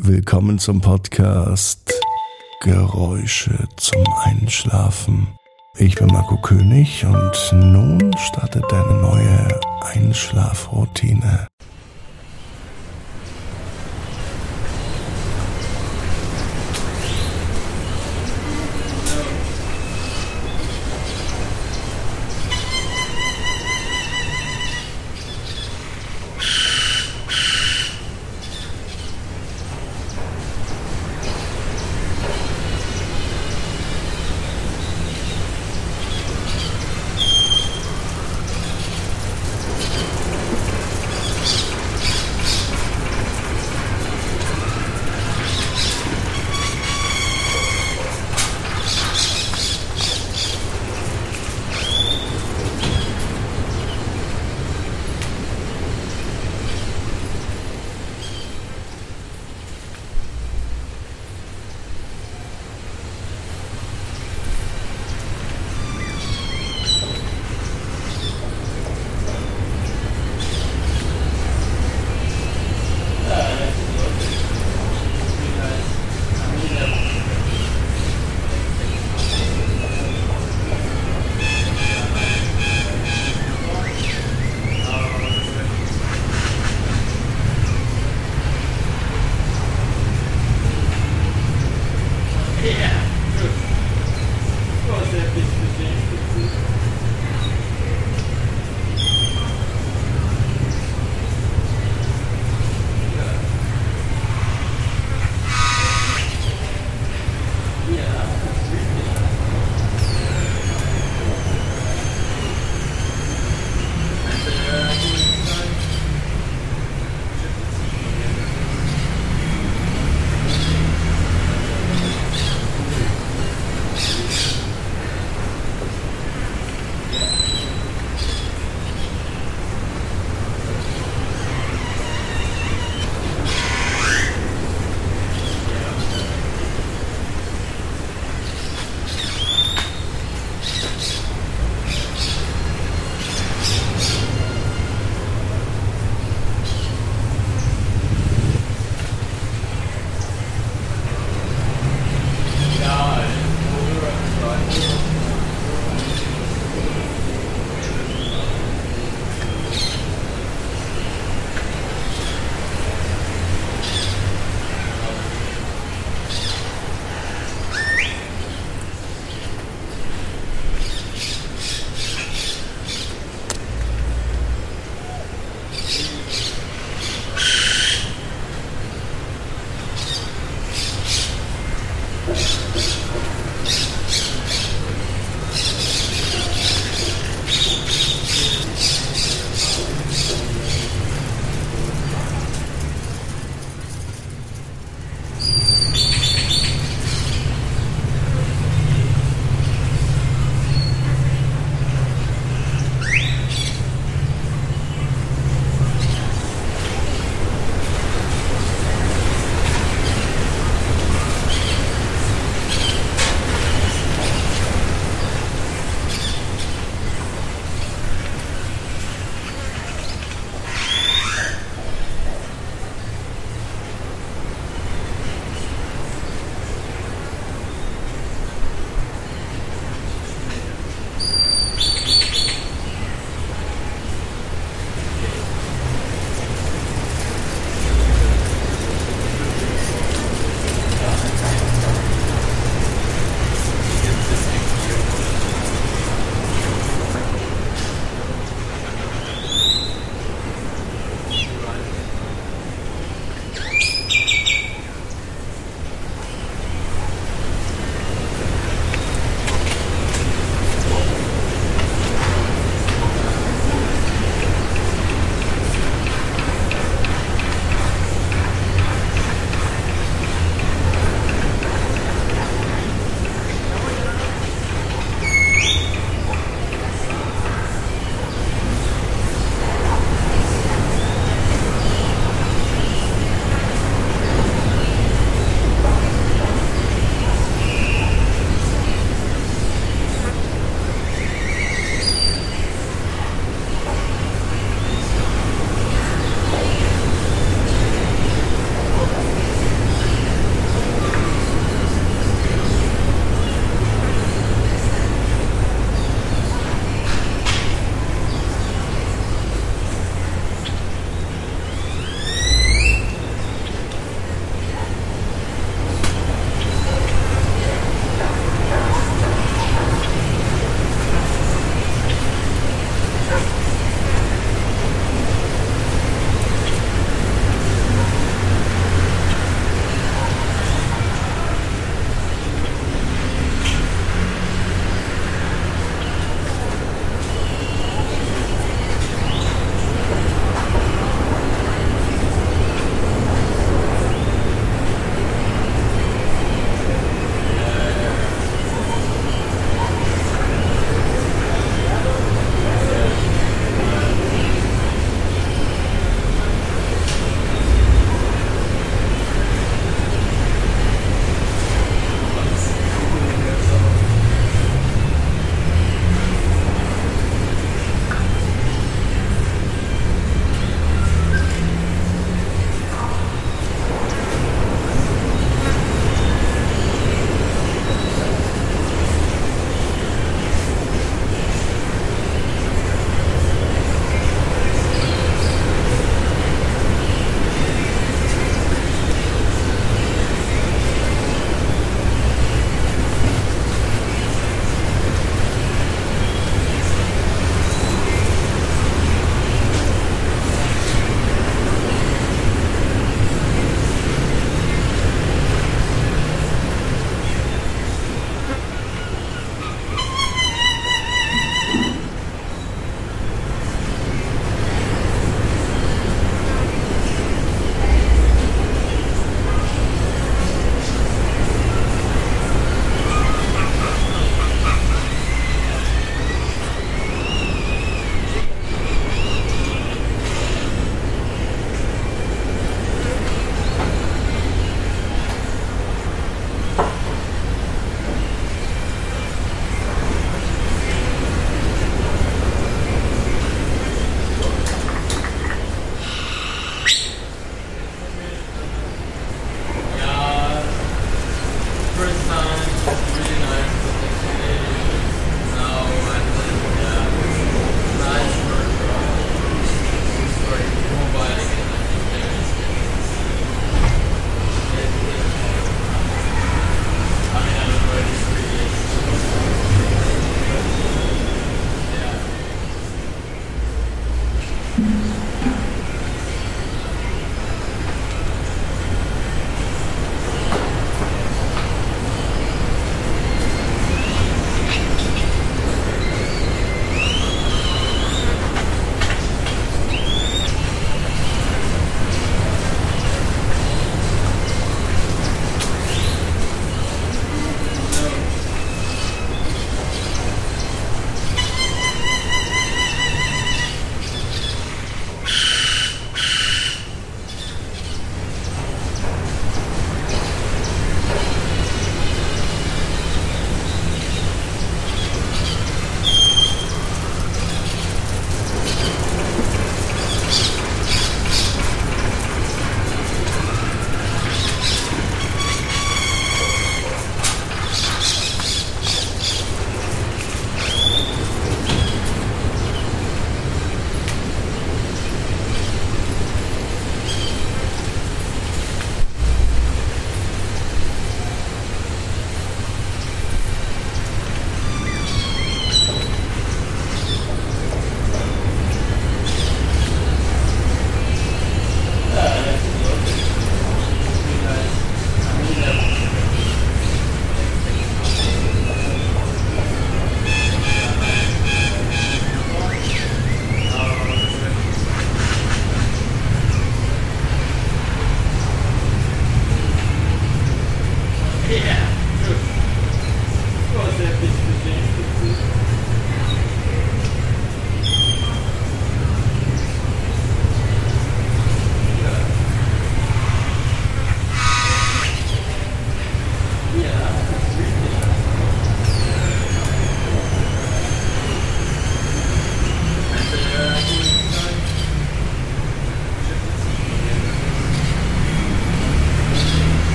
Willkommen zum Podcast Geräusche zum Einschlafen. Ich bin Marco König und nun startet deine neue Einschlafroutine.